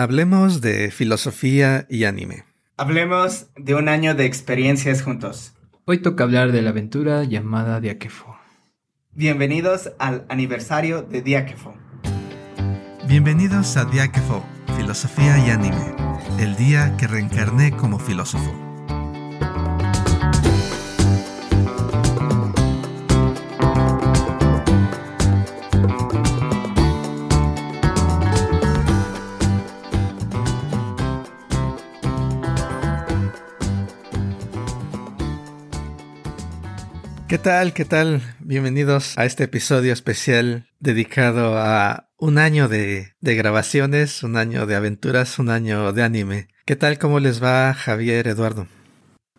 Hablemos de filosofía y anime. Hablemos de un año de experiencias juntos. Hoy toca hablar de la aventura llamada Diakefo. Bienvenidos al aniversario de Diakefo. Bienvenidos a Diakefo, Filosofía y Anime, el día que reencarné como filósofo. ¿Qué tal? ¿Qué tal? Bienvenidos a este episodio especial dedicado a un año de, grabaciones, un año de aventuras, un año de anime. ¿Qué tal? ¿Cómo les va Javier, Eduardo?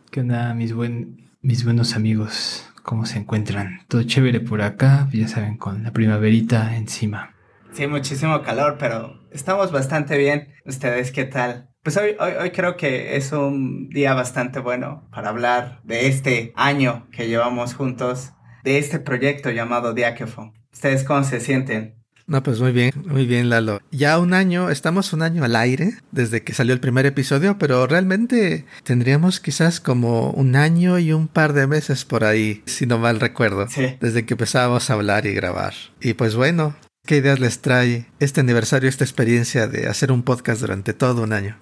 ¿Qué onda, mis, buen, mis buenos amigos? ¿Cómo se encuentran? Todo chévere por acá, ya saben, con la primaverita encima. Sí, muchísimo calor, pero estamos bastante bien. ¿Ustedes qué tal? Pues hoy, hoy, hoy creo que es un día bastante bueno para hablar de este año que llevamos juntos, de este proyecto llamado Diakefo. ¿Ustedes cómo se sienten? No, pues muy bien, muy bien, Lalo. Ya un año, estamos un año al aire desde que salió el primer episodio, pero realmente tendríamos quizás como un año y un par de meses por ahí, si no mal recuerdo, Sí. desde que empezábamos a hablar y grabar. Y pues bueno, ¿qué ideas les trae este aniversario, esta experiencia de hacer un podcast durante todo un año?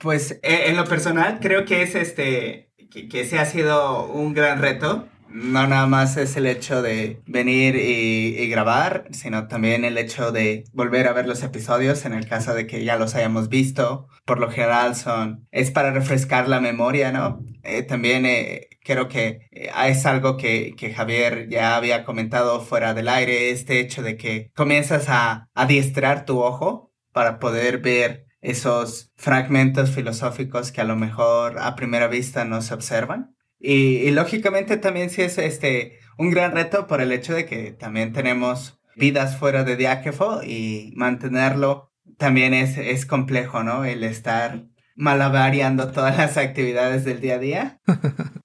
Pues eh, en lo personal creo que es este, que, que ese ha sido un gran reto. No nada más es el hecho de venir y, grabar, sino también el hecho de volver a ver los episodios en el caso de que ya los hayamos visto. Por lo general son, es para refrescar la memoria, ¿no? Eh, también eh, creo que es algo que, que Javier ya había comentado fuera del aire, este hecho de que comienzas a adiestrar tu ojo para poder ver esos fragmentos filosóficos que a lo mejor a primera vista no se observan. Y, y, lógicamente también sí es este un gran reto por el hecho de que también tenemos vidas fuera de Diáquefo y mantenerlo también es, es complejo, ¿no? El estar malavariando todas las actividades del día a día.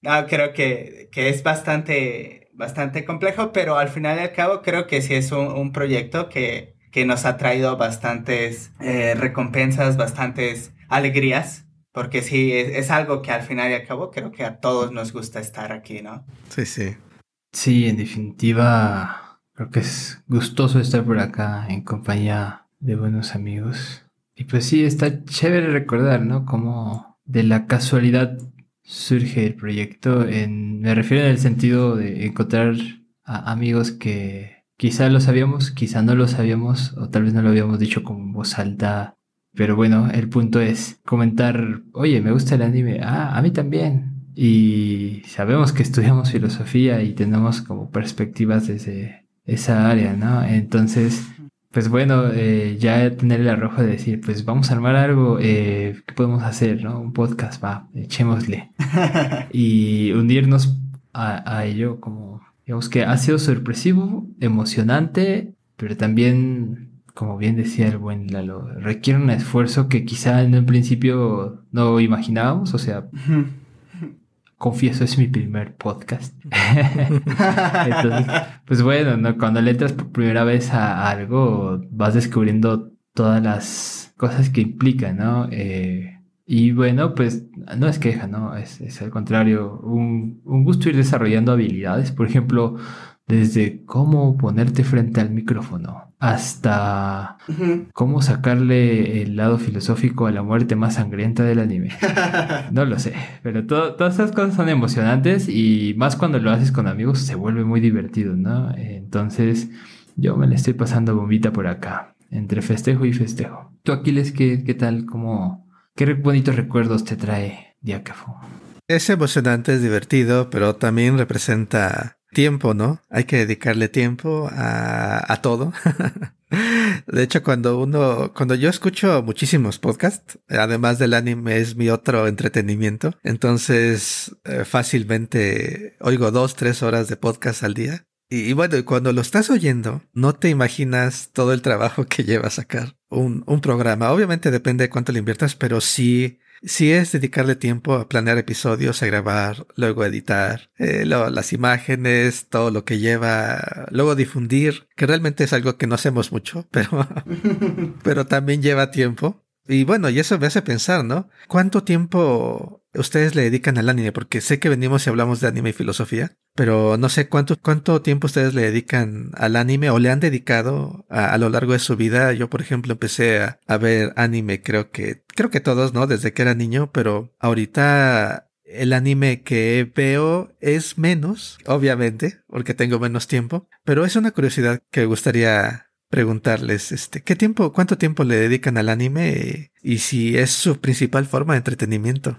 No, creo que, que es bastante, bastante complejo, pero al final y al cabo creo que sí es un, un proyecto que, que nos ha traído bastantes eh, recompensas, bastantes alegrías, porque sí, es, es, algo que al final y al cabo creo que a todos nos gusta estar aquí, ¿no? Sí, sí. Sí, en definitiva, creo que es gustoso estar por acá en compañía de buenos amigos. Y pues sí, está chévere recordar, ¿no? Como de la casualidad surge el proyecto. En, me refiero en el sentido de encontrar a amigos que quizá lo sabíamos, quizá no lo sabíamos, o tal vez no lo habíamos dicho con voz alta. Pero bueno, el punto es comentar, oye, me gusta el anime, ah, a mí también. Y sabemos que estudiamos filosofía y tenemos como perspectivas desde esa área, ¿no? Entonces, pues bueno, eh, ya tener el arrojo de decir, pues vamos a armar algo, eh, ¿qué podemos hacer, no? Un podcast, va, echémosle. y unirnos a, a ello como, digamos que ha sido sorpresivo, emocionante, pero también como bien decía el buen Lalo, requiere un esfuerzo que quizá en un principio no imaginábamos, o sea, confieso, es mi primer podcast. Entonces, pues bueno, ¿no? cuando le entras por primera vez a algo, vas descubriendo todas las cosas que implica, ¿no? Eh, y bueno, pues no es queja, ¿no? Es, es al contrario, un, un gusto ir desarrollando habilidades, por ejemplo, desde cómo ponerte frente al micrófono hasta uh -huh. cómo sacarle el lado filosófico a la muerte más sangrienta del anime. No lo sé, pero to todas esas cosas son emocionantes y más cuando lo haces con amigos se vuelve muy divertido, ¿no? Entonces yo me la estoy pasando bombita por acá, entre festejo y festejo. ¿Tú, Aquiles, qué, qué tal? ¿Cómo, ¿Qué bonitos recuerdos te trae Diácafo? Es emocionante, es divertido, pero también representa tiempo, ¿no? Hay que dedicarle tiempo a, a todo. de hecho, cuando uno, cuando yo escucho muchísimos podcasts, además del anime es mi otro entretenimiento, entonces eh, fácilmente oigo dos, tres horas de podcast al día. Y, bueno, cuando lo estás oyendo, no te imaginas todo el trabajo que lleva a sacar un, un programa. Obviamente depende de cuánto le inviertas, pero sí sí es dedicarle tiempo a planear episodios, a grabar, luego editar, eh, las imágenes, todo lo que lleva, luego difundir, que realmente es algo que no hacemos mucho, pero, pero también lleva tiempo. Y bueno, y eso me hace pensar, ¿no? ¿Cuánto tiempo ustedes le dedican al anime? Porque sé que venimos y hablamos de anime y filosofía, pero no sé cuánto, cuánto tiempo ustedes le dedican al anime o le han dedicado a, lo largo de su vida. Yo, por ejemplo, empecé a, a, ver anime, creo que, creo que todos, ¿no? Desde que era niño, pero ahorita el anime que veo es menos, obviamente, porque tengo menos tiempo, pero es una curiosidad que me gustaría preguntarles, este, ¿qué tiempo, cuánto tiempo le dedican al anime y si es su principal forma de entretenimiento?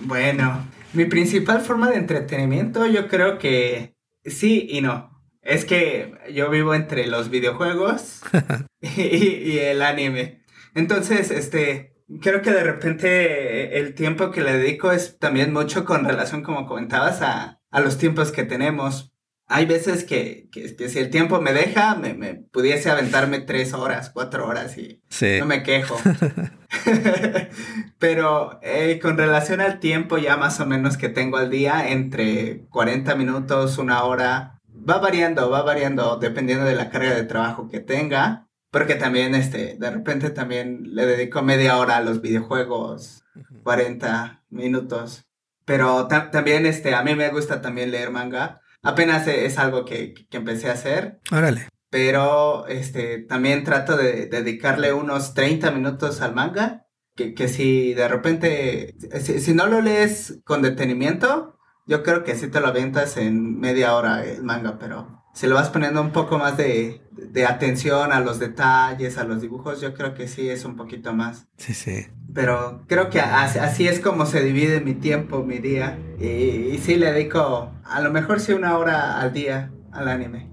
Bueno, mi principal forma de entretenimiento yo creo que sí y no. Es que yo vivo entre los videojuegos y, el anime. Entonces, este, creo que de repente el tiempo que le dedico es también mucho con relación, como comentabas, a, a los tiempos que tenemos hay veces que, si el tiempo me deja, me, pudiese aventarme tres horas, cuatro horas y no me quejo. Pero eh, con relación al tiempo ya más o menos que tengo al día, entre 40 minutos, una hora, va variando, va variando dependiendo de la carga de trabajo que tenga. Porque también, este, de repente también le dedico media hora a los videojuegos, 40 minutos. Pero también, este, a mí me gusta también leer manga apenas es algo que, empecé a hacer. Órale. Pero este, también trato de, dedicarle unos 30 minutos al manga. Que, que si de repente, si, no lo lees con detenimiento, yo creo que sí te lo avientas en media hora el manga, pero si lo vas poniendo un poco más de, de atención a los detalles, a los dibujos, yo creo que sí es un poquito más. Sí, sí. Pero creo que así, es como se divide mi tiempo, mi día. Y, sí le dedico a lo mejor sí una hora al día al anime.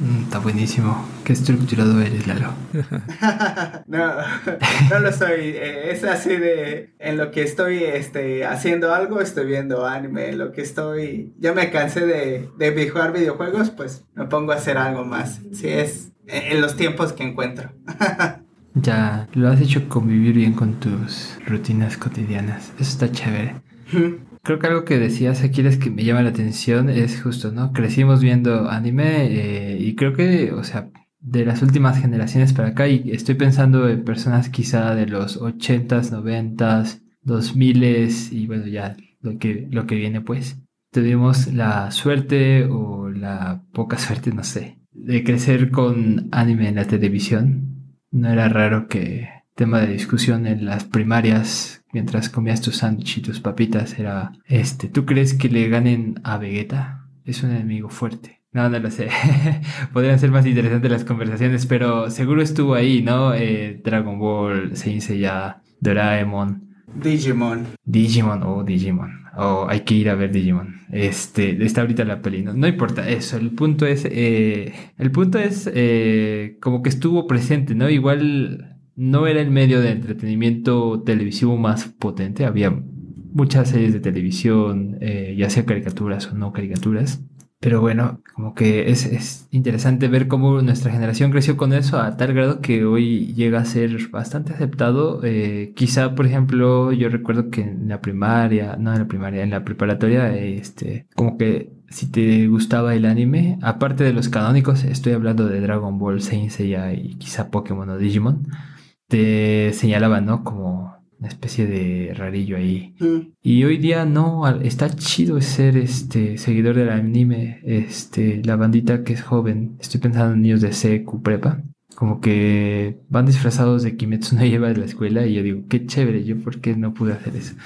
Mm, está buenísimo. Qué estructurado eres, Lalo. no, no lo soy. Eh, es así de en lo que estoy este, haciendo algo, estoy viendo anime. En lo que estoy. Ya me cansé de, de jugar videojuegos, pues me pongo a hacer algo más. Si es en los tiempos que encuentro. Ya lo has hecho convivir bien con tus rutinas cotidianas. Eso está chévere. Creo que algo que decías, Aquiles, que me llama la atención es justo, ¿no? Crecimos viendo anime eh, y creo que, o sea, de las últimas generaciones para acá, y estoy pensando en personas quizá de los 80s, 90s, 2000s y bueno, ya lo que, lo que viene pues. Tuvimos la suerte o la poca suerte, no sé, de crecer con anime en la televisión no era raro que tema de discusión en las primarias mientras comías tus sándwich y tus papitas era este, ¿tú crees que le ganen a Vegeta? Es un enemigo fuerte. No, no lo sé. Podrían ser más interesantes las conversaciones, pero seguro estuvo ahí, ¿no? Eh, Dragon Ball, Saint Seiya, Doraemon. Digimon. Digimon, oh, Digimon. Oh, hay que ir a ver Digimon. Este, está ahorita la peli. No, importa eso. El punto es, eh, el punto es eh, como que estuvo presente, ¿no? Igual no era el medio de entretenimiento televisivo más potente. Había muchas series de televisión, eh, ya sea caricaturas o no caricaturas. Pero bueno, como que es, interesante ver cómo nuestra generación creció con eso a tal grado que hoy llega a ser bastante aceptado. Eh, quizá, por ejemplo, yo recuerdo que en la primaria, no en la primaria, en la preparatoria, este, como que si te gustaba el anime, aparte de los canónicos, estoy hablando de Dragon Ball, Saint y quizá Pokémon o Digimon, te señalaban, ¿no? Como una especie de rarillo ahí. Y hoy día no, está chido ser este seguidor del anime, este, la bandita que es joven, estoy pensando en niños de secu, prepa, como que van disfrazados de Kimetsu no lleva de la escuela y yo digo, qué chévere, yo por qué no pude hacer eso.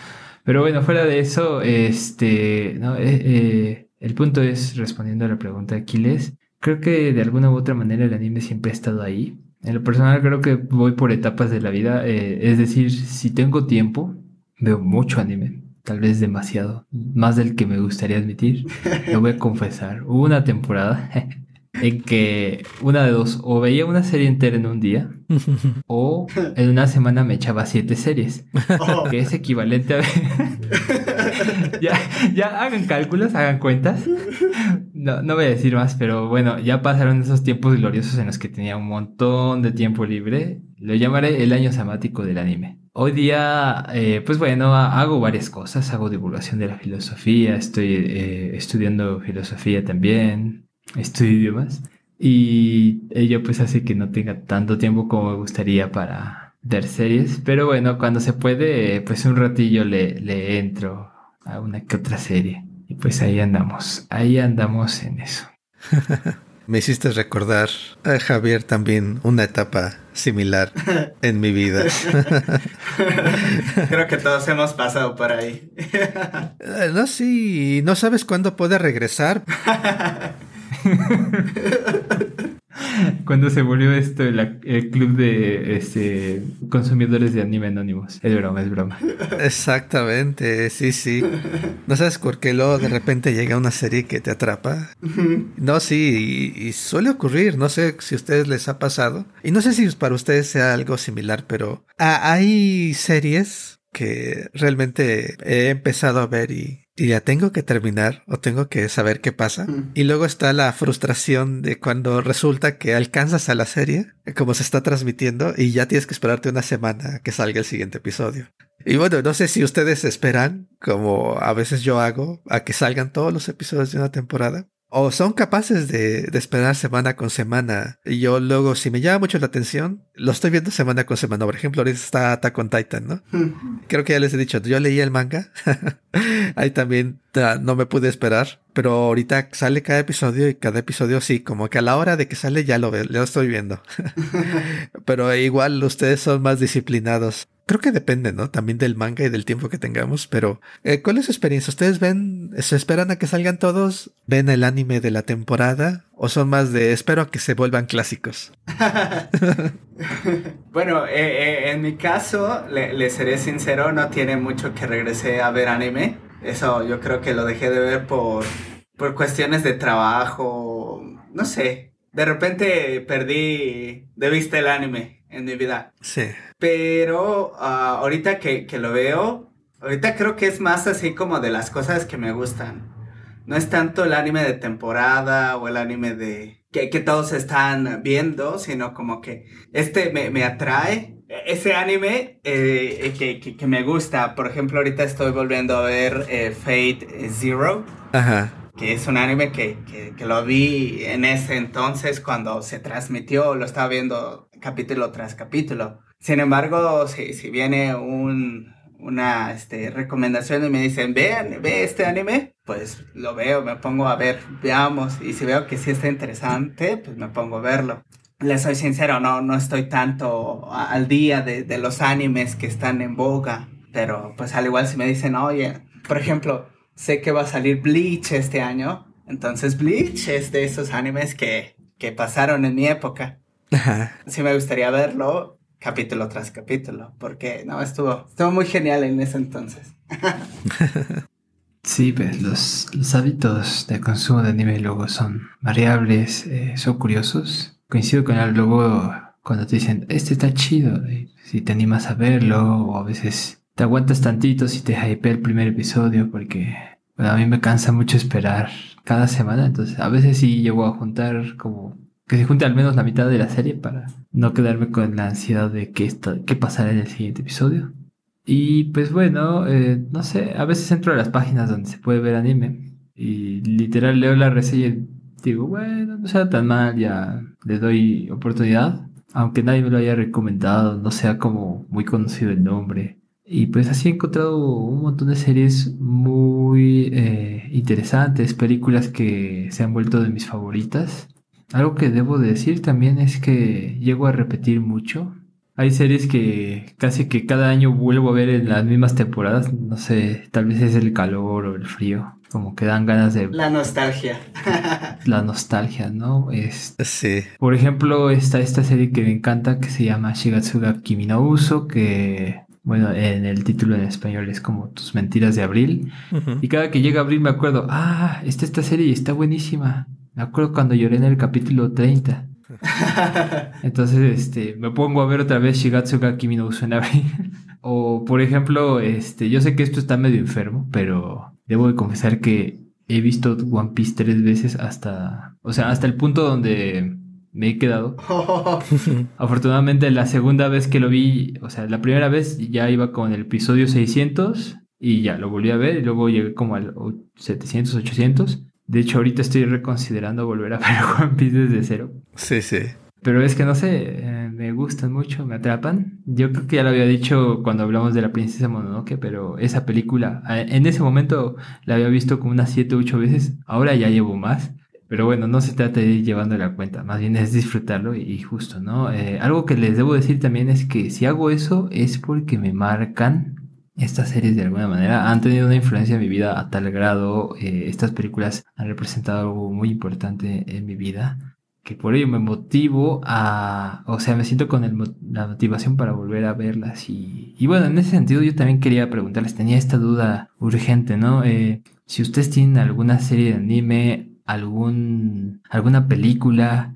Pero bueno, fuera de eso, este, no, eh, eh, el punto es, respondiendo a la pregunta de Aquiles, creo que de alguna u otra manera el anime siempre ha estado ahí. En lo personal creo que voy por etapas de la vida. Eh, es decir, si tengo tiempo, veo mucho anime. Tal vez demasiado. Más del que me gustaría admitir. Lo voy a confesar. Una temporada en que una de dos, o veía una serie entera en un día, o en una semana me echaba siete series, oh. que es equivalente a... ya, ya hagan cálculos, hagan cuentas. No, no voy a decir más, pero bueno, ya pasaron esos tiempos gloriosos en los que tenía un montón de tiempo libre. Lo llamaré el año sabático del anime. Hoy día, eh, pues bueno, hago varias cosas. Hago divulgación de la filosofía, estoy eh, estudiando filosofía también, estudio idiomas. Y ello pues hace que no tenga tanto tiempo como me gustaría para, ver series, pero bueno, cuando se puede, pues un ratillo le, le entro a una que otra serie. Y pues ahí andamos, ahí andamos en eso. Me hiciste recordar a Javier también una etapa similar en mi vida. Creo que todos hemos pasado por ahí. Eh, no, sí, no sabes cuándo puede regresar. Cuando se volvió esto el, el club de este, consumidores de anime anónimos. Es broma, es broma. Exactamente, sí, sí. No sabes por qué luego de repente llega una serie que te atrapa. No, sí, y, y suele ocurrir. No sé si a ustedes les ha pasado. Y no sé si para ustedes sea algo similar, pero ah, hay series que realmente he empezado a ver y, y ya tengo que terminar o tengo que saber qué pasa. Mm. Y luego está la frustración de cuando resulta que alcanzas a la serie, como se está transmitiendo, y ya tienes que esperarte una semana que salga el siguiente episodio. Y bueno, no sé si ustedes esperan, como a veces yo hago, a que salgan todos los episodios de una temporada. O son capaces de, de, esperar semana con semana. Y yo luego, si me llama mucho la atención, lo estoy viendo semana con semana. Por ejemplo, ahorita está Attack on Titan, ¿no? Creo que ya les he dicho, yo leí el manga. Ahí también no me pude esperar. Pero ahorita sale cada episodio y cada episodio sí, como que a la hora de que sale ya lo veo, ya lo estoy viendo. pero igual ustedes son más disciplinados. Creo que depende, ¿no? También del manga y del tiempo que tengamos, pero eh, ¿cuál es su experiencia? ¿Ustedes ven, se esperan a que salgan todos? ¿Ven el anime de la temporada? ¿O son más de espero a que se vuelvan clásicos? bueno, eh, eh, en mi caso, le, le, seré sincero, no tiene mucho que regresé a ver anime. Eso yo creo que lo dejé de ver por, por cuestiones de trabajo, no sé. De repente perdí de vista el anime en mi vida. Sí. Pero uh, ahorita que, que, lo veo, ahorita creo que es más así como de las cosas que me gustan. No es tanto el anime de temporada o el anime de que, que todos están viendo, sino como que este me, me atrae. Ese anime eh, que, que, que, me gusta, por ejemplo, ahorita estoy volviendo a ver eh, Fate Zero. Ajá que es un anime que, que, que, lo vi en ese entonces cuando se transmitió, lo estaba viendo capítulo tras capítulo. Sin embargo, si, si viene un, una este, recomendación y me dicen, vean, ve este anime, pues lo veo, me pongo a ver, veamos, y si veo que sí está interesante, pues me pongo a verlo. Les soy sincero, no, no estoy tanto al día de, de los animes que están en boga, pero pues al igual si me dicen, oye, por ejemplo, sé que va a salir Bleach este año. Entonces Bleach es de esos animes que, que pasaron en mi época. Ajá. Sí me gustaría verlo capítulo tras capítulo, porque no, estuvo, estuvo muy genial en ese entonces. sí, pues los, los, hábitos de consumo de anime luego son variables, eh, son curiosos. Coincido con el luego cuando te dicen, este está chido, si te animas a verlo, o a veces te aguantas tantito si te hypea el primer episodio porque a mí me cansa mucho esperar cada semana, entonces a veces sí llego a juntar como que se junte al menos la mitad de la serie para no quedarme con la ansiedad de qué, qué pasará en el siguiente episodio. Y pues bueno, eh, no sé, a veces entro a las páginas donde se puede ver anime y literal leo la reseña y digo, bueno, no sea tan mal, ya le doy oportunidad. Aunque nadie me lo haya recomendado, no sea como muy conocido el nombre. Y pues así he encontrado un montón de series muy eh, interesantes, películas que se han vuelto de mis favoritas. Algo que debo decir también es que llego a repetir mucho. Hay series que casi que cada año vuelvo a ver en las mismas temporadas. No sé, tal vez es el calor o el frío. Como que dan ganas de... La nostalgia. la nostalgia, ¿no? Es... Sí. Por ejemplo, está esta serie que me encanta que se llama Shigatsuga Kimi no Uso, que bueno, en el título en español es como Tus mentiras de abril. Uh -huh. Y cada que llega abril me acuerdo, ah, está esta serie y está buenísima. Me acuerdo cuando lloré en el capítulo 30. Entonces, este, me pongo a ver otra vez Shigatsuga Kimi no abril. o, por ejemplo, este, yo sé que esto está medio enfermo, pero debo de confesar que he visto One Piece tres veces hasta, o sea, hasta el punto donde me he quedado. Afortunadamente la segunda vez que lo vi, o sea, la primera vez ya iba con el episodio 600 y ya lo volví a ver y luego llegué como al 700, 800. De hecho, ahorita estoy reconsiderando volver a ver One Piece desde cero. Sí, sí. Pero es que no sé, eh, me gustan mucho, me atrapan. Yo creo que ya lo había dicho cuando hablamos de la princesa Mononoke, pero esa película, en ese momento la había visto como unas 7 o 8 veces, ahora ya llevo más. Pero bueno, no se trata de ir llevando la cuenta, más bien es disfrutarlo y justo, ¿no? Eh, algo que les debo decir también es que si hago eso es porque me marcan estas series de alguna manera han tenido una influencia en mi vida a tal grado, eh, estas películas han representado algo muy importante en mi vida, que por ello me motivo a, o sea, me siento con la motivación para volver a verlas. Y, y, bueno, en ese sentido yo también quería preguntarles, tenía esta duda urgente, ¿no? Eh, si ustedes tienen alguna serie de anime, algún, alguna película,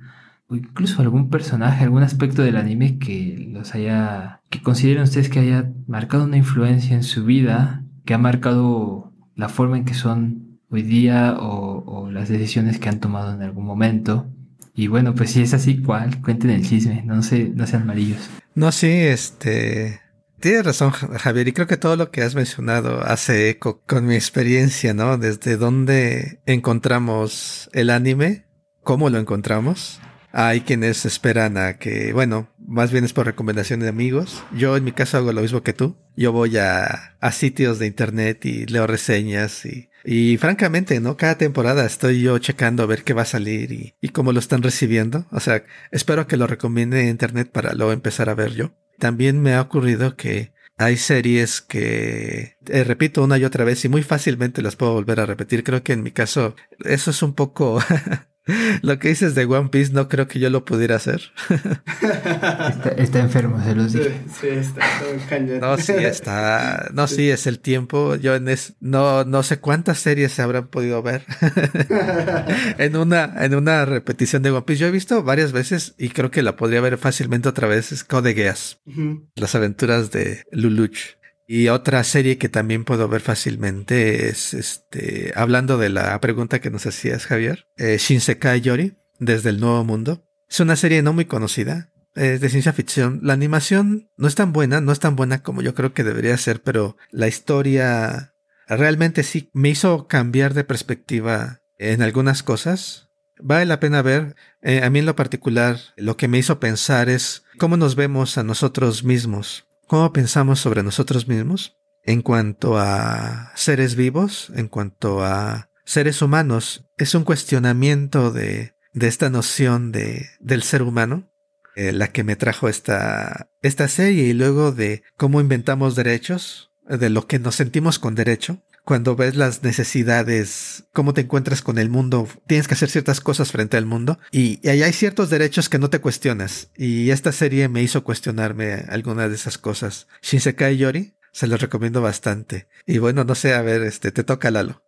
o incluso algún personaje, algún aspecto del anime que los haya, que consideren ustedes que haya marcado una influencia en su vida, que ha marcado la forma en que son hoy día o, las decisiones que han tomado en algún momento. Y bueno, pues si es así, ¿cuál? Cuenten el chisme, no, sé, no sean amarillos. No, sí, este... Tienes razón, Javier, y creo que todo lo que has mencionado hace eco con mi experiencia, ¿no? Desde dónde encontramos el anime, cómo lo encontramos, hay quienes esperan a que, bueno, más bien es por recomendación de amigos. Yo en mi caso hago lo mismo que tú. Yo voy a, a sitios de internet y leo reseñas y, y francamente, ¿no? Cada temporada estoy yo checando a ver qué va a salir y, y cómo lo están recibiendo. O sea, espero que lo recomiende en internet para luego empezar a ver yo. También me ha ocurrido que hay series que eh, repito una y otra vez y muy fácilmente las puedo volver a repetir. Creo que en mi caso eso es un poco Lo que dices de One Piece no creo que yo lo pudiera hacer. está, enfermo, se los digo. Sí, está todo No, sí, está. No, sí, es el tiempo. Yo en es, no, no sé cuántas series se habrán podido ver en una, en una repetición de One Piece. Yo he visto varias veces y creo que la podría ver fácilmente otra vez. Es Code Geass. Las aventuras de Luluch. Y otra serie que también puedo ver fácilmente es, este, hablando de la pregunta que nos hacías, Javier, eh, Shinsekai Yori, desde el Nuevo Mundo. Es una serie no muy conocida, es de ciencia ficción. La animación no es tan buena, no es tan buena como yo creo que debería ser, pero la historia realmente sí me hizo cambiar de perspectiva en algunas cosas. Vale la pena ver. Eh, a mí en lo particular, lo que me hizo pensar es cómo nos vemos a nosotros mismos cómo pensamos sobre nosotros mismos en cuanto a seres vivos, en cuanto a seres humanos. Es un cuestionamiento de, de esta noción de, del ser humano, eh, la que me trajo esta, esta serie y luego de cómo inventamos derechos, de lo que nos sentimos con derecho, cuando ves las necesidades, cómo te encuentras con el mundo, tienes que hacer ciertas cosas frente al mundo y, ahí hay ciertos derechos que no te cuestionas. Y esta serie me hizo cuestionarme algunas de esas cosas. Shinsekai Yori, se los recomiendo bastante. Y bueno, no sé, a ver, este, te toca Lalo.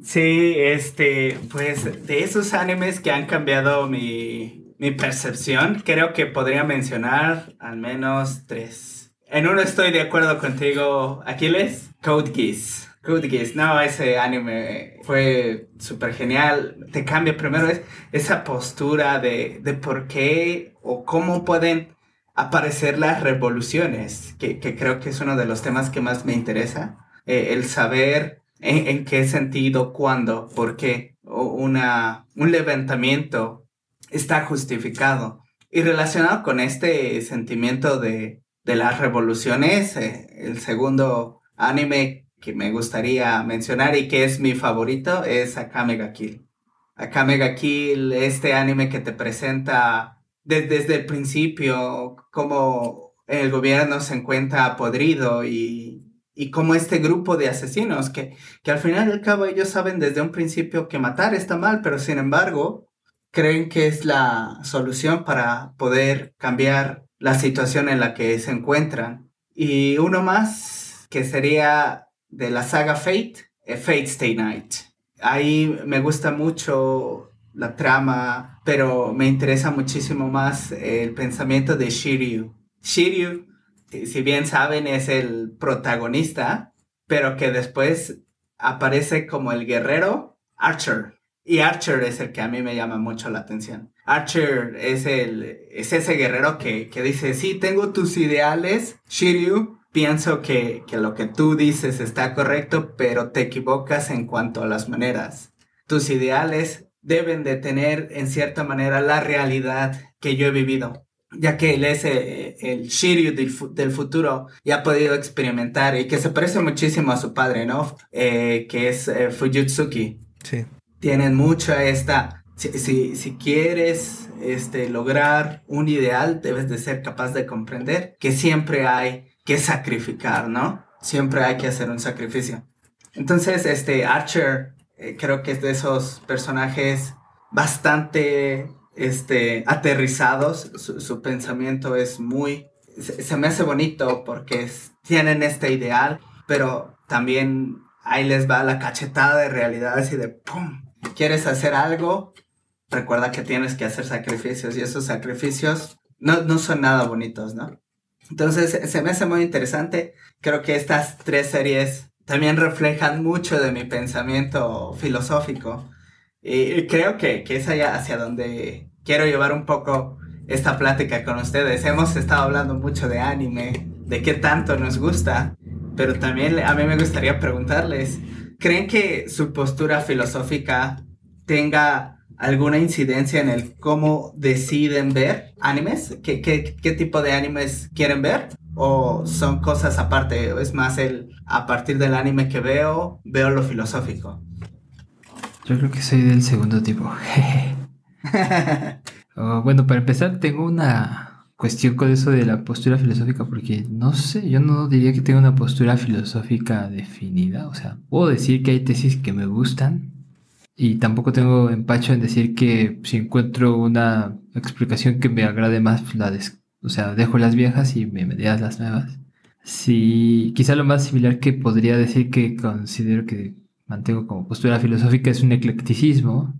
Sí, este, pues de esos animes que han cambiado mi, mi percepción, creo que podría mencionar al menos tres. En uno estoy de acuerdo contigo, Aquiles, Code Geass. Good no, ese anime fue súper genial. Te cambia primero es esa postura de, de, por qué o cómo pueden aparecer las revoluciones, que, que, creo que es uno de los temas que más me interesa. Eh, el saber en, en, qué sentido, cuándo, por qué una, un levantamiento está justificado. Y relacionado con este sentimiento de, de las revoluciones, eh, el segundo anime que me gustaría mencionar y que es mi favorito es Akame ga Kill. Akame ga Kill, este anime que te presenta desde el principio cómo el gobierno se encuentra podrido y, y cómo este grupo de asesinos que, que al final al cabo ellos saben desde un principio que matar está mal, pero sin embargo creen que es la solución para poder cambiar la situación en la que se encuentran. Y uno más que sería de la saga Fate, eh, Fate Stay Night. Ahí me gusta mucho la trama, pero me interesa muchísimo más el pensamiento de Shiryu. Shiryu, si bien saben, es el protagonista, pero que después aparece como el guerrero Archer. Y Archer es el que a mí me llama mucho la atención. Archer es, el, es ese guerrero que, que dice, sí, tengo tus ideales, Shiryu, pienso que, lo que tú dices está correcto, pero te equivocas en cuanto a las maneras. Tus ideales deben de tener en cierta manera la realidad que yo he vivido. ya que él es eh, el, Shiryu del, futuro y ha podido experimentar y que se parece muchísimo a su padre, ¿no? Eh, que es eh, Fujitsuki. Sí. Tienen mucho esta... Si, si, quieres este, lograr un ideal, debes de ser capaz de comprender que siempre hay que sacrificar, ¿no? Siempre hay que hacer un sacrificio. Entonces, este Archer creo que es de esos personajes bastante este, aterrizados, su, pensamiento es muy, se, me hace bonito porque tienen este ideal, pero también ahí les va la cachetada de realidad así de ¡pum! ¿Quieres hacer algo? Recuerda que tienes que hacer sacrificios y esos sacrificios no, no son nada bonitos, ¿no? Entonces se me hace muy interesante. Creo que estas tres series también reflejan mucho de mi pensamiento filosófico y creo que, que es allá hacia donde quiero llevar un poco esta plática con ustedes. Hemos estado hablando mucho de anime, de qué tanto nos gusta, pero también a mí me gustaría preguntarles, ¿creen que su postura filosófica tenga alguna incidencia en el cómo deciden ver animes? ¿Qué, qué, qué tipo de animes quieren ver? ¿O son cosas aparte? ¿O es más el a partir del anime que veo, veo lo filosófico? Yo creo que soy del segundo tipo. Oh, bueno, para empezar, tengo una cuestión con eso de la postura filosófica, porque no sé, yo no diría que tenga una postura filosófica definida. O sea, puedo decir que hay tesis que me gustan, y tampoco tengo empacho en decir que si encuentro una explicación que me agrade más, la o sea, dejo las viejas y me medias las nuevas. Sí, quizá lo más similar que podría decir que considero que mantengo como postura filosófica es un eclecticismo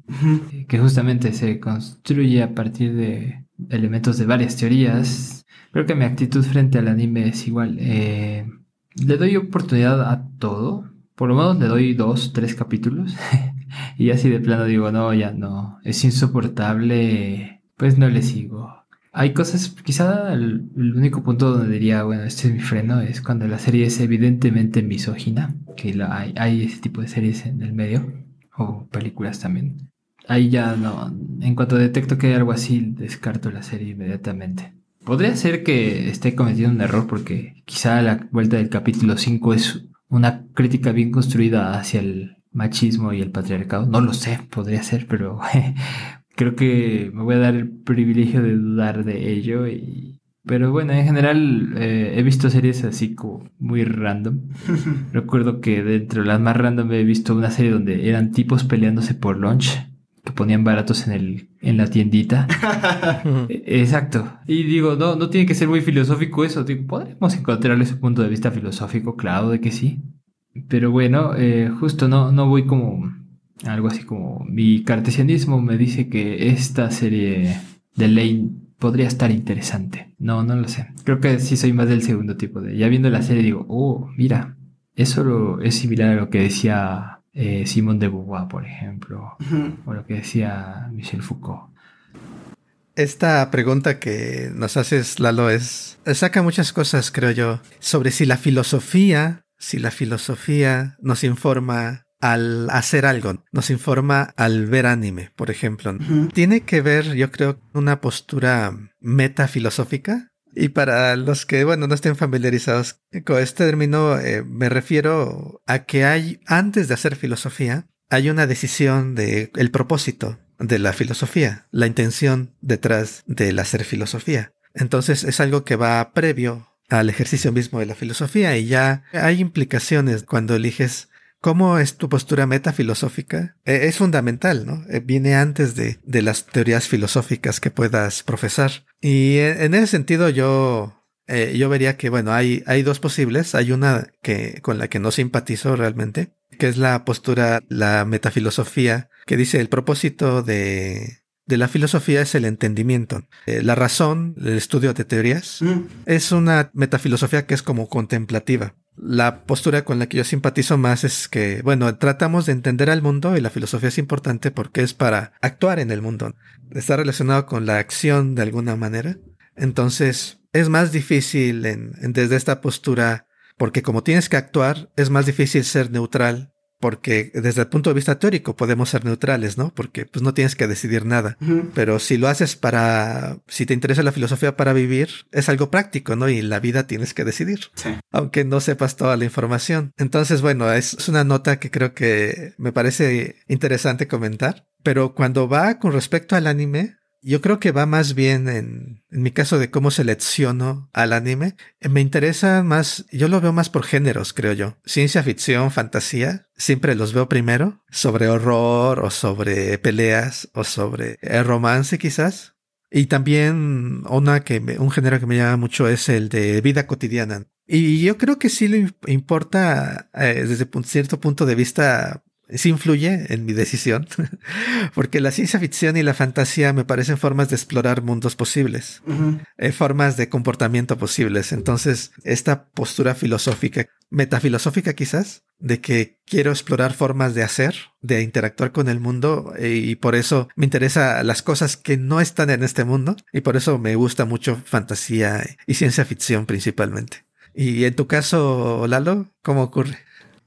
que justamente se construye a partir de elementos de varias teorías. Creo que mi actitud frente al anime es igual. Eh, le doy oportunidad a todo. Por lo menos le doy dos, tres capítulos. y así de plano digo, no, ya no. Es insoportable. Pues no le sigo. Hay cosas, quizá el, único punto donde diría, bueno, este es mi freno, es cuando la serie es evidentemente misógina, que hay, hay ese tipo de series en el medio, o películas también. Ahí ya no, en cuanto detecto que hay algo así, descarto la serie inmediatamente. Podría ser que esté cometiendo un error porque quizá la vuelta del capítulo 5 es una crítica bien construida hacia el machismo y el patriarcado. No lo sé, podría ser, pero creo que me voy a dar el privilegio de dudar de ello y pero bueno, en general eh, he visto series así como muy random. Recuerdo que dentro de las más random he visto una serie donde eran tipos peleándose por lunch que ponían baratos en el en la tiendita. E, exacto. Y digo, no no tiene que ser muy filosófico eso, digo, podríamos encontrarle ese punto de vista filosófico, claro de que sí. Pero bueno, eh, justo no no voy como algo así como mi cartesianismo me dice que esta serie de Lane podría estar interesante. No, no lo sé. Creo que sí soy más del segundo tipo de. Ya viendo la serie digo, oh, mira, eso es similar a lo que decía eh, Simone de Beauvoir, por ejemplo, o lo que decía Michel Foucault. Esta pregunta que nos haces, Lalo, es saca muchas cosas, creo yo, sobre si la filosofía, si la filosofía nos informa al hacer algo, nos informa al ver anime, por ejemplo. Tiene que ver, yo creo, una postura metafilosófica. Y para los que, bueno, no estén familiarizados con este término, eh, me refiero a que hay, antes de hacer filosofía, hay una decisión de el propósito de la filosofía, la intención detrás del hacer filosofía. Entonces es algo que va previo al ejercicio mismo de la filosofía y ya hay implicaciones cuando eliges ¿Cómo es tu postura metafilosófica? E, es fundamental, ¿no? E, viene antes de, de, las teorías filosóficas que puedas profesar. Y en ese sentido yo, eh, yo vería que, bueno, hay, hay dos posibles. Hay una que, con la que no simpatizo realmente, que es la postura, la metafilosofía, que dice el propósito de, de la filosofía es el entendimiento. Eh, la razón, el estudio de teorías, mm. es una metafilosofía que es como contemplativa. La postura con la que yo simpatizo más es que, bueno, tratamos de entender al mundo y la filosofía es importante porque es para actuar en el mundo. Está relacionado con la acción de alguna manera. Entonces, es más difícil en, desde esta postura porque como tienes que actuar, es más difícil ser neutral porque desde el punto de vista teórico podemos ser neutrales, ¿no? Porque pues no tienes que decidir nada. Pero si lo haces para, si te interesa la filosofía para vivir, es algo práctico, ¿no? Y la vida tienes que decidir. Sí. Aunque no sepas toda la información. Entonces, bueno, es una nota que creo que me parece interesante comentar. Pero cuando va con respecto al anime, yo creo que va más bien en, en mi caso de cómo selecciono al anime. Me interesa más, yo lo veo más por géneros, creo yo. Ciencia ficción, fantasía, siempre los veo primero. Sobre horror o sobre peleas o sobre el romance quizás. Y también una que un género que me llama mucho es el de vida cotidiana. Y yo creo que sí le importa eh, desde un cierto punto de vista sí influye en mi decisión, porque la ciencia ficción y la fantasía me parecen formas de explorar mundos posibles, eh, formas de comportamiento posibles. Entonces, esta postura filosófica, metafilosófica quizás, de que quiero explorar formas de hacer, de interactuar con el mundo, eh, y por eso me interesa las cosas que no están en este mundo, y por eso me gusta mucho fantasía y ciencia ficción principalmente. Y en tu caso, Lalo, ¿cómo ocurre?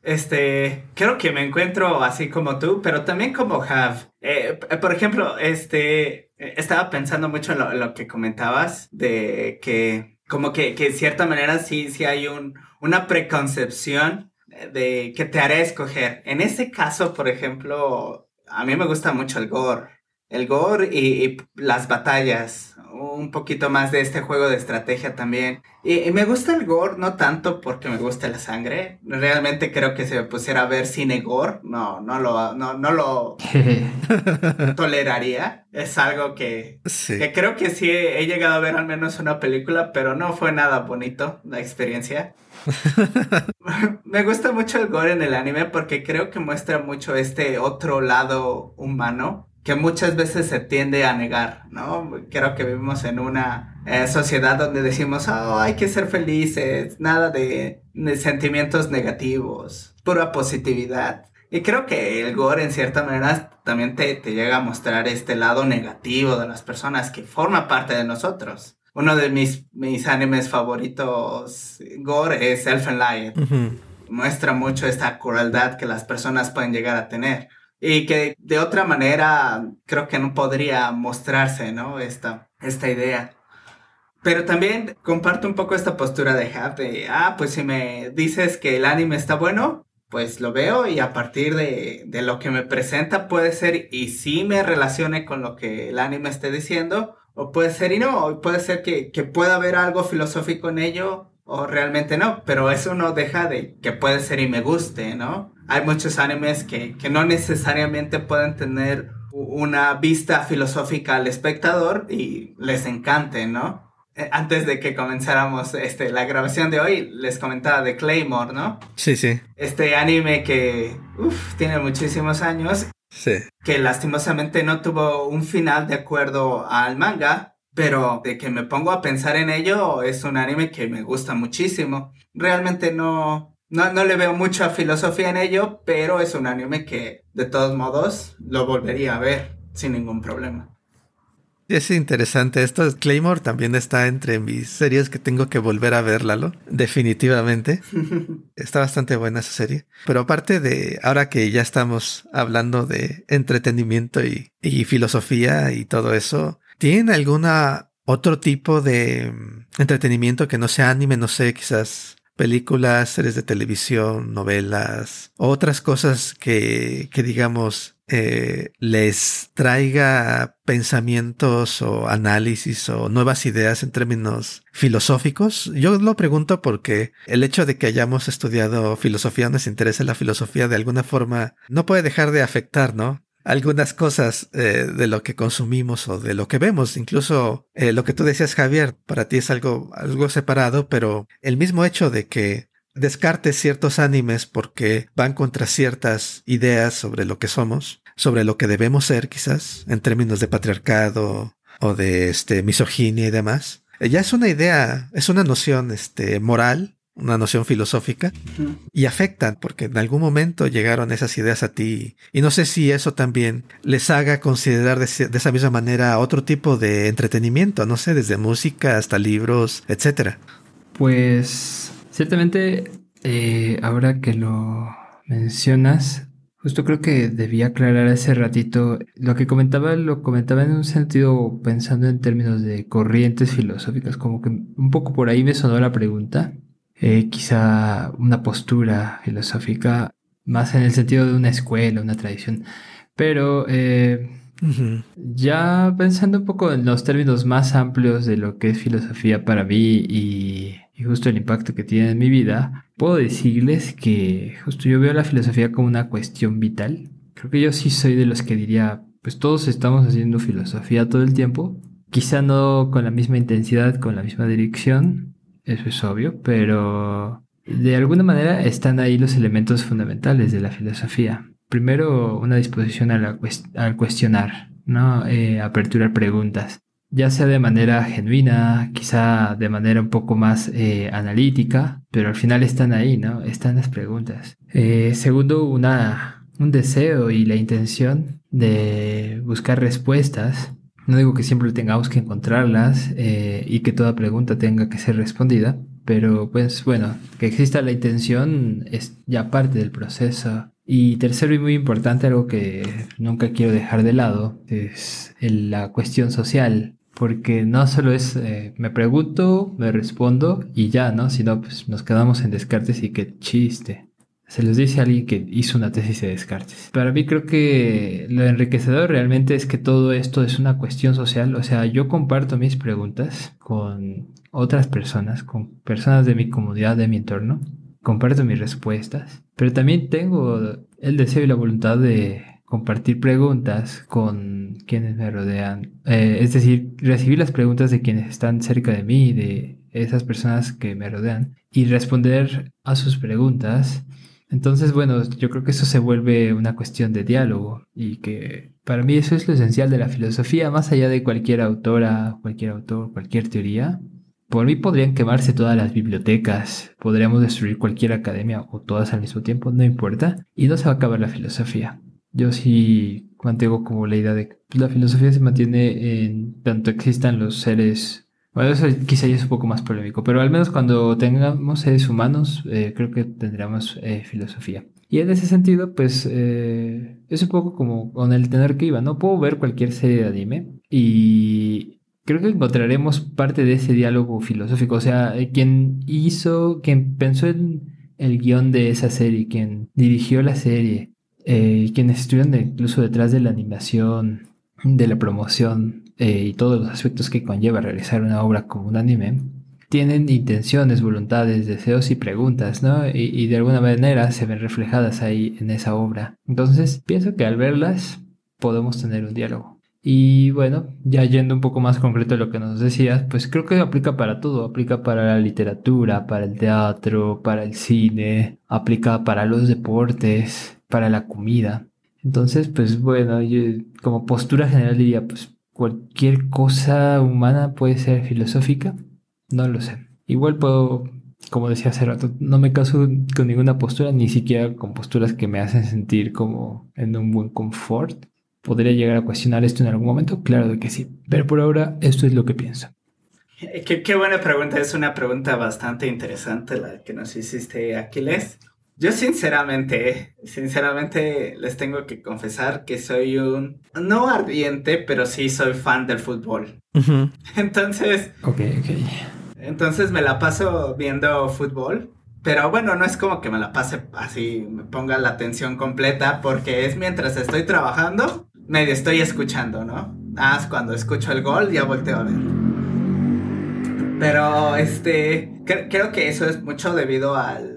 Este, creo que me encuentro así como tú, pero también como Have. Eh, por ejemplo, este, estaba pensando mucho en lo, que comentabas de que, como que, que de cierta manera sí, sí hay un, una preconcepción de que te haré escoger. En ese caso, por ejemplo, a mí me gusta mucho el gore. El gore y las batallas un poquito más de este juego de estrategia también. Y, me gusta el gore, no tanto porque me gusta la sangre. Realmente creo que si me pusiera a ver cine gore, no, no lo, no, no lo toleraría. Es algo que, que creo que sí he, llegado a ver al menos una película, pero no fue nada bonito la experiencia. me gusta mucho el gore en el anime porque creo que muestra mucho este otro lado humano que muchas veces se tiende a negar, ¿no? Creo que vivimos en una eh, sociedad donde decimos, oh, hay que ser felices, nada de, sentimientos negativos, pura positividad. Y creo que el gore en cierta manera también te, te, llega a mostrar este lado negativo de las personas que forma parte de nosotros. Uno de mis, mis animes favoritos, gore, es Elfen Light. Muestra mucho esta crueldad que las personas pueden llegar a tener y que de otra manera creo que no podría mostrarse, ¿no? Esta, esta idea. Pero también comparto un poco esta postura de Hap de, ah, pues si me dices que el anime está bueno, pues lo veo y a partir de, de lo que me presenta puede ser y sí me relacione con lo que el anime esté diciendo, o puede ser y no, o puede ser que, que pueda haber algo filosófico en ello, o realmente no, pero eso no deja de que puede ser y me guste, ¿no? Hay muchos animes que, que no necesariamente pueden tener una vista filosófica al espectador y les encante, ¿no? Eh, antes de que comenzáramos este, la grabación de hoy, les comentaba de Claymore, ¿no? Sí, sí. Este anime que uf, tiene muchísimos años. Sí. Que lastimosamente no tuvo un final de acuerdo al manga, pero de que me pongo a pensar en ello, es un anime que me gusta muchísimo. Realmente no, no, no le veo mucha filosofía en ello, pero es un anime que de todos modos lo volvería a ver sin ningún problema. Es interesante. Esto, Claymore también está entre mis series que tengo que volver a ver, Lalo. Definitivamente. está bastante buena esa serie. Pero aparte de, ahora que ya estamos hablando de entretenimiento y, y filosofía y todo eso, ¿tienen alguna otro tipo de entretenimiento que no sea anime? No sé, quizás películas, series de televisión, novelas, otras cosas que, que digamos, eh, les traiga pensamientos o análisis o nuevas ideas en términos filosóficos. Yo lo pregunto porque el hecho de que hayamos estudiado filosofía, nos interesa la filosofía de alguna forma, no puede dejar de afectar, ¿no? Algunas cosas eh, de lo que consumimos o de lo que vemos. Incluso eh, lo que tú decías, Javier, para ti es algo, algo separado, pero el mismo hecho de que descartes ciertos animes porque van contra ciertas ideas sobre lo que somos, sobre lo que debemos ser quizás, en términos de patriarcado o de este misoginia y demás. Eh, ya es una idea, es una noción este moral una noción filosófica y afectan porque en algún momento llegaron esas ideas a ti. Y no sé si eso también les haga considerar de, esa misma manera otro tipo de entretenimiento, no sé, desde música hasta libros, etcétera. Pues ciertamente eh, ahora que lo mencionas, justo creo que debía aclarar hace ratito, lo que comentaba lo comentaba en un sentido pensando en términos de corrientes filosóficas, como que un poco por ahí me sonó la pregunta, eh, quizá una postura filosófica más en el sentido de una escuela, una tradición, pero... Eh, ya pensando un poco en los términos más amplios de lo que es filosofía para mí y, justo el impacto que tiene en mi vida, puedo decirles que justo yo veo la filosofía como una cuestión vital. Creo que yo sí soy de los que diría, pues todos estamos haciendo filosofía todo el tiempo, quizá no con la misma intensidad, con la misma dirección, eso es obvio, pero de alguna manera están ahí los elementos fundamentales de la filosofía primero una disposición al cuestionar, ¿no? Eh, aperturar preguntas, ya sea de manera genuina, quizá de manera un poco más eh, analítica, pero al final están ahí, ¿no? Están las preguntas. Eh, segundo, una, un deseo y la intención de buscar respuestas. No digo que siempre tengamos que encontrarlas y que toda pregunta tenga que ser respondida, pero pues bueno, que exista la intención es ya parte del proceso y tercero y muy importante, algo que nunca quiero dejar de lado, es la cuestión social. Porque no solo es eh, me pregunto, me respondo y ya, ¿no? Sino pues nos quedamos en Descartes y qué chiste. Se los dice alguien que hizo una tesis de Descartes. Para mí creo que lo enriquecedor realmente es que todo esto es una cuestión social. O sea, yo comparto mis preguntas con otras personas, con personas de mi comunidad, de mi entorno comparto mis respuestas, pero también tengo el deseo y la voluntad de compartir preguntas con quienes me rodean, eh, es decir, recibir las preguntas de quienes están cerca de mí, de esas personas que me rodean, y responder a sus preguntas. Entonces, bueno, yo creo que eso se vuelve una cuestión de diálogo y que para mí eso es lo esencial de la filosofía, más allá de cualquier autora, cualquier autor, cualquier teoría. Por mí podrían quemarse todas las bibliotecas, podríamos destruir cualquier academia o todas al mismo tiempo, no importa, y no se va a acabar la filosofía. Yo sí mantengo como la idea de que la filosofía se mantiene en tanto existan los seres bueno, eso quizá ya es un poco más polémico, pero al menos cuando tengamos seres humanos, eh, creo que tendremos eh, filosofía. Y en ese sentido, pues eh, es un poco como con el tener que iba, ¿no? Puedo ver cualquier serie de anime y creo que encontraremos parte de ese diálogo filosófico. O sea, quien hizo, quien pensó en el guion de esa serie, quien dirigió la serie, quienes estuvieron incluso detrás de la animación, de la promoción eh, y todos los aspectos que conlleva realizar una obra como un anime, tienen intenciones, voluntades, deseos y preguntas, ¿no? Y, de alguna manera se ven reflejadas ahí en esa obra. Entonces, pienso que al verlas podemos tener un diálogo. Y bueno, ya yendo un poco más concreto de lo que nos decías, pues creo que aplica para todo, aplica para la literatura, para el teatro, para el cine, aplica para los deportes, para la comida. Entonces, pues bueno, yo como postura general diría, pues cualquier cosa humana puede ser filosófica, no lo sé. Igual puedo, como decía hace rato, no me caso con ninguna postura, ni siquiera con posturas que me hacen sentir como en un buen confort. ¿Podría llegar a cuestionar esto en algún momento? Claro que sí. Pero por ahora esto es lo que pienso. Eh, qué, buena pregunta. Es una pregunta bastante interesante la que nos hiciste, Aquiles. Yo sinceramente, sinceramente les tengo que confesar que soy un, no ardiente, pero sí soy fan del fútbol. Entonces... Ok, ok. Entonces me la paso viendo fútbol. Pero bueno, no es como que me la pase así, me ponga la atención completa, porque es mientras estoy trabajando medio estoy escuchando, ¿no? Ah, cuando escucho el gol ya volteo a ver. Pero este, creo que eso es mucho debido al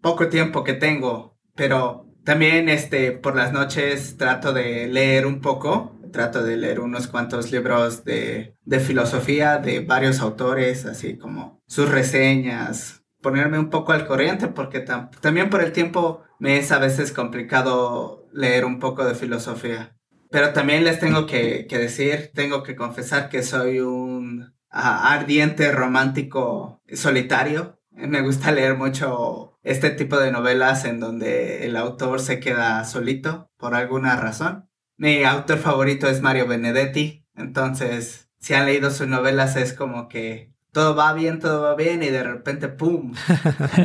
poco tiempo que tengo, pero también este, por las noches trato de leer un poco, trato de leer unos cuantos libros de, de filosofía de varios autores, así como sus reseñas, ponerme un poco al corriente porque también por el tiempo me es a veces complicado leer un poco de filosofía. Pero también les tengo que, decir, tengo que confesar que soy un ah, ardiente romántico solitario. Me gusta leer mucho este tipo de novelas en donde el autor se queda solito por alguna razón. Mi autor favorito es Mario Benedetti, entonces si han leído sus novelas es como que todo va bien, todo va bien y de repente ¡pum!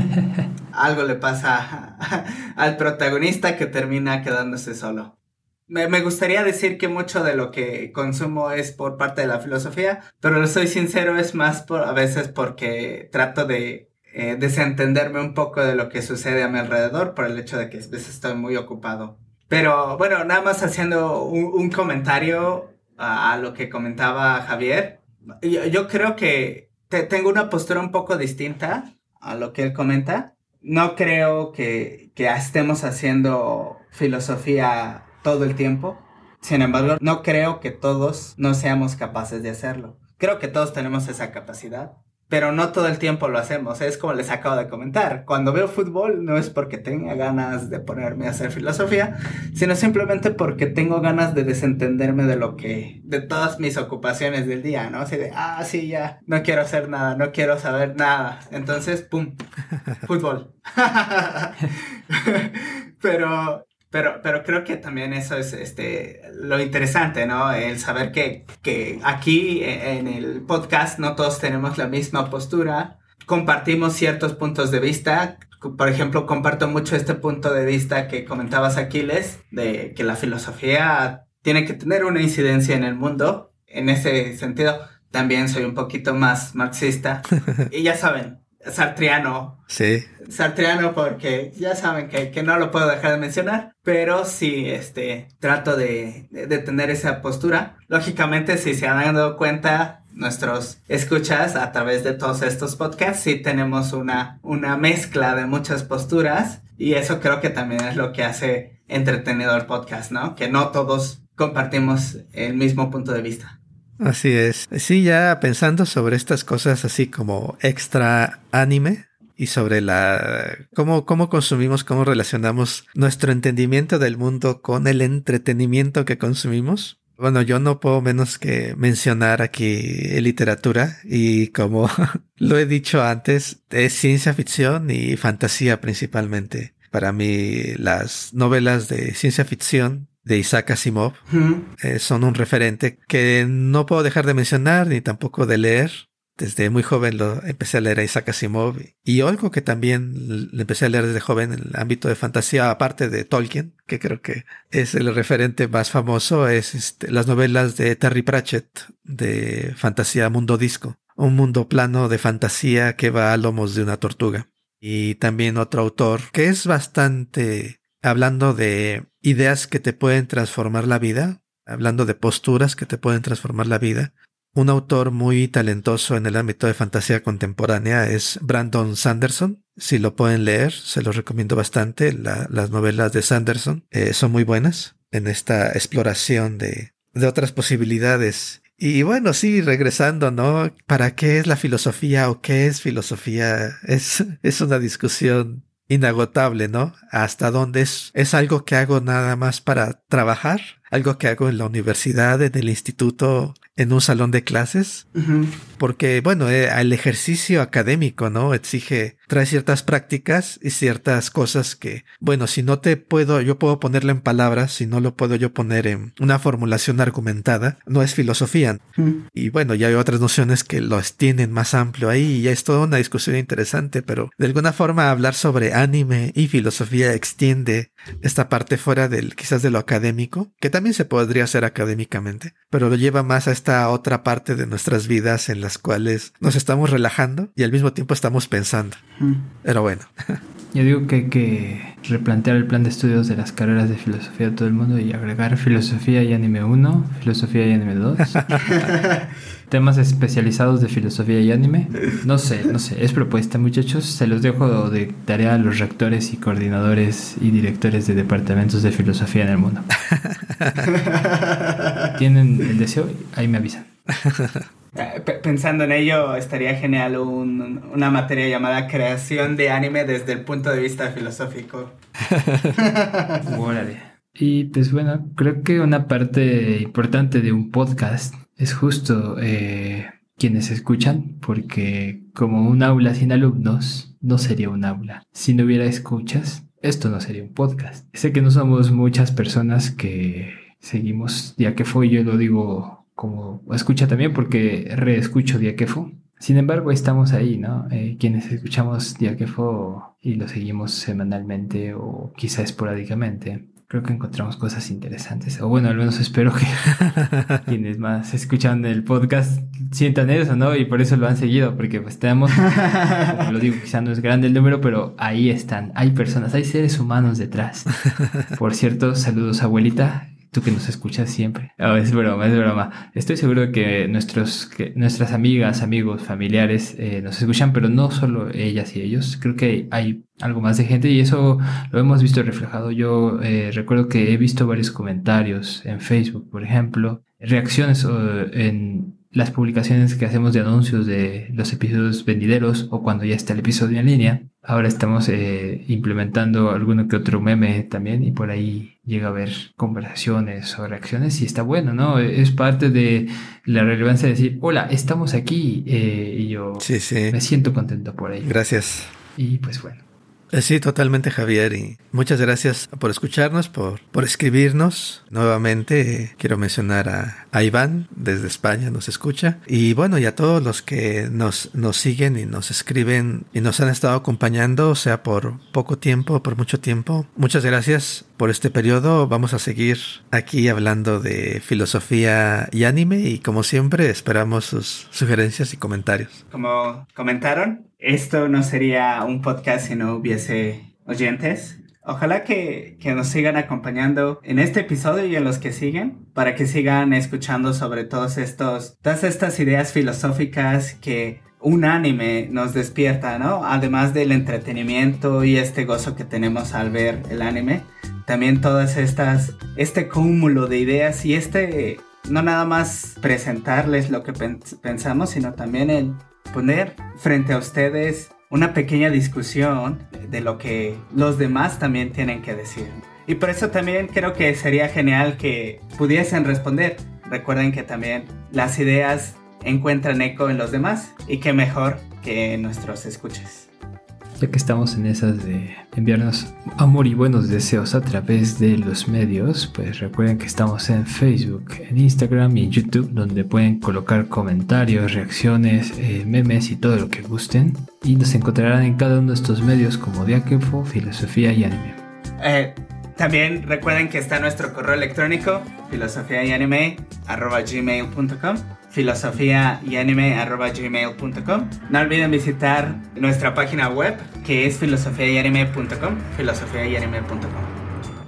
algo le pasa al protagonista que termina quedándose solo. Me, me, gustaría decir que mucho de lo que consumo es por parte de la filosofía, pero lo soy sincero, es más por, a veces porque trato de eh, desentenderme un poco de lo que sucede a mi alrededor por el hecho de que a veces estoy muy ocupado. Pero bueno, nada más haciendo un, un comentario a, lo que comentaba Javier. Yo, creo que te, tengo una postura un poco distinta a lo que él comenta. No creo que, que estemos haciendo filosofía todo el tiempo. Sin embargo, no creo que todos no seamos capaces de hacerlo. Creo que todos tenemos esa capacidad, pero no todo el tiempo lo hacemos. Es como les acabo de comentar. Cuando veo fútbol no es porque tenga ganas de ponerme a hacer filosofía, sino simplemente porque tengo ganas de desentenderme de lo que, de todas mis ocupaciones del día, ¿no? Así de, ah, sí, ya, no quiero hacer nada, no quiero saber nada. Entonces, ¡pum! Fútbol. pero pero, pero creo que también eso es este, lo interesante, ¿no? El saber que, que aquí en el podcast no todos tenemos la misma postura, compartimos ciertos puntos de vista. Por ejemplo, comparto mucho este punto de vista que comentabas, Aquiles, de que la filosofía tiene que tener una incidencia en el mundo. En ese sentido, también soy un poquito más marxista. y ya saben, sartriano. Sí. Sartriano porque ya saben que, que, no lo puedo dejar de mencionar, pero sí, este, trato de, de, de, tener esa postura. Lógicamente, si se han dado cuenta, nuestros escuchas a través de todos estos podcasts, sí tenemos una, una mezcla de muchas posturas y eso creo que también es lo que hace entretenido el podcast, ¿no? Que no todos compartimos el mismo punto de vista. Así es. Sí, ya pensando sobre estas cosas así como extra anime y sobre la cómo, cómo consumimos, cómo relacionamos nuestro entendimiento del mundo con el entretenimiento que consumimos. Bueno, yo no puedo menos que mencionar aquí literatura y como lo he dicho antes, es ciencia ficción y fantasía principalmente. Para mí las novelas de ciencia ficción de Isaac Asimov eh, son un referente que no puedo dejar de mencionar ni tampoco de leer. Desde muy joven lo empecé a leer a Isaac Asimov y algo que también le empecé a leer desde joven en el ámbito de fantasía, aparte de Tolkien, que creo que es el referente más famoso, es este, las novelas de Terry Pratchett de fantasía mundo disco, un mundo plano de fantasía que va a lomos de una tortuga. Y también otro autor que es bastante hablando de ideas que te pueden transformar la vida, hablando de posturas que te pueden transformar la vida. Un autor muy talentoso en el ámbito de fantasía contemporánea es Brandon Sanderson. Si lo pueden leer, se los recomiendo bastante. La, las novelas de Sanderson eh, son muy buenas en esta exploración de, de otras posibilidades. Y bueno, sí, regresando, ¿no? ¿Para qué es la filosofía o qué es filosofía? Es, es una discusión inagotable, ¿no? Hasta dónde es, es algo que hago nada más para trabajar, algo que hago en la universidad, en el instituto, en un salón de clases, uh -huh. porque bueno, eh, el ejercicio académico, ¿no? Exige, trae ciertas prácticas y ciertas cosas que, bueno, si no te puedo, yo puedo ponerlo en palabras, si no lo puedo yo poner en una formulación argumentada, no es filosofía. Uh -huh. Y bueno, ya hay otras nociones que lo extienden más amplio ahí y ya es toda una discusión interesante, pero de alguna forma hablar sobre anime y filosofía extiende esta parte fuera del, quizás de lo académico, que también se podría hacer académicamente, pero lo lleva más a esta otra parte de nuestras vidas en las cuales nos estamos relajando y al mismo tiempo estamos pensando. Mm. Pero bueno. Yo digo que hay que replantear el plan de estudios de las carreras de filosofía de todo el mundo y agregar filosofía y anime 1, filosofía y anime 2. temas especializados de filosofía y anime. No sé, no sé, es propuesta muchachos. Se los dejo de tarea a los rectores y coordinadores y directores de departamentos de filosofía en el mundo. ¿Tienen el deseo? Ahí me avisan. Pensando en ello, estaría genial un, una materia llamada creación de anime desde el punto de vista filosófico. Órale. Y pues bueno, creo que una parte importante de un podcast es justo eh, quienes escuchan, porque como un aula sin alumnos no sería un aula. Si no hubiera escuchas, esto no sería un podcast. Sé que no somos muchas personas que seguimos, ya que fue, yo lo digo como escucha también porque reescucho Diakefo Sin embargo, estamos ahí, ¿no? Eh, quienes escuchamos Diakefo y lo seguimos semanalmente o quizá esporádicamente, creo que encontramos cosas interesantes. O bueno, al menos espero que quienes más escuchan el podcast sientan eso, ¿no? Y por eso lo han seguido, porque pues tenemos, como lo digo, quizá no es grande el número, pero ahí están, hay personas, hay seres humanos detrás. Por cierto, saludos abuelita, que nos escuchas siempre. Es broma, es broma. Estoy seguro de que, nuestros, que nuestras amigas, amigos, familiares eh, nos escuchan, pero no solo ellas y ellos. Creo que hay algo más de gente y eso lo hemos visto reflejado. Yo eh, recuerdo que he visto varios comentarios en Facebook, por ejemplo, reacciones en las publicaciones que hacemos de anuncios de los episodios venideros o cuando ya está el episodio en línea. Ahora estamos eh, implementando alguno que otro meme también y por ahí llega a haber conversaciones o reacciones y está bueno, ¿no? Es parte de la relevancia de decir, hola, estamos aquí eh, y yo me siento contento por ello. Gracias. Y pues bueno. Eh, sí, totalmente Javier y muchas gracias por escucharnos, por, por escribirnos. Nuevamente quiero mencionar a, Iván desde España, nos escucha. Y bueno, y a todos los que nos, nos siguen y nos escriben y nos han estado acompañando, sea por poco tiempo por mucho tiempo. Muchas gracias por este periodo. Vamos a seguir aquí hablando de filosofía y anime y como siempre esperamos sus sugerencias y comentarios. Como comentaron, esto no sería un podcast si no hubiese oyentes. Ojalá que, que, nos sigan acompañando en este episodio y en los que siguen, para que sigan escuchando sobre todos estos, todas estas ideas filosóficas que un anime nos despierta, ¿no? Además del entretenimiento y este gozo que tenemos al ver el anime, también todas estas, este cúmulo de ideas y este, no nada más presentarles lo que pensamos, sino también el poner frente a ustedes una pequeña discusión de lo que los demás también tienen que decir. Y por eso también creo que sería genial que pudiesen responder. Recuerden que también las ideas encuentran eco en los demás y qué mejor que nuestros escuches ya que estamos en esas de enviarnos amor y buenos deseos a través de los medios, pues recuerden que estamos en Facebook, en Instagram y en YouTube, donde pueden colocar comentarios, reacciones, eh, memes y todo lo que gusten. Y nos encontrarán en cada uno de estos medios como Diaquefo, Filosofía y Anime. Eh, también recuerden que está nuestro correo electrónico, filosofía y anime, gmail.com filosofía y anime gmail.com. No olviden visitar nuestra página web que es filosofiayanime.com, filosofiayanime.com.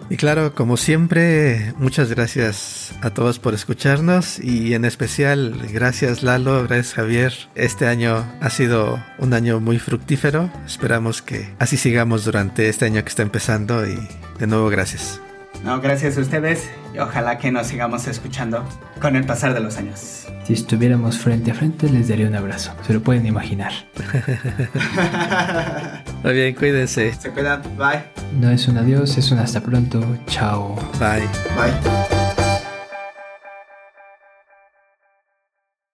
Y claro, como siempre, muchas gracias a todos por escucharnos y en especial gracias Lalo, gracias Javier. Este año ha sido un año muy fructífero. Esperamos que así sigamos durante este año que está empezando y de nuevo gracias. No, gracias a ustedes y ojalá que nos sigamos escuchando con el pasar de los años. Si estuviéramos frente a frente les daría un abrazo, se lo pueden imaginar. Muy bien, cuídense. Se cuidan, bye. No es un adiós, es un hasta pronto, chao. Bye. Bye.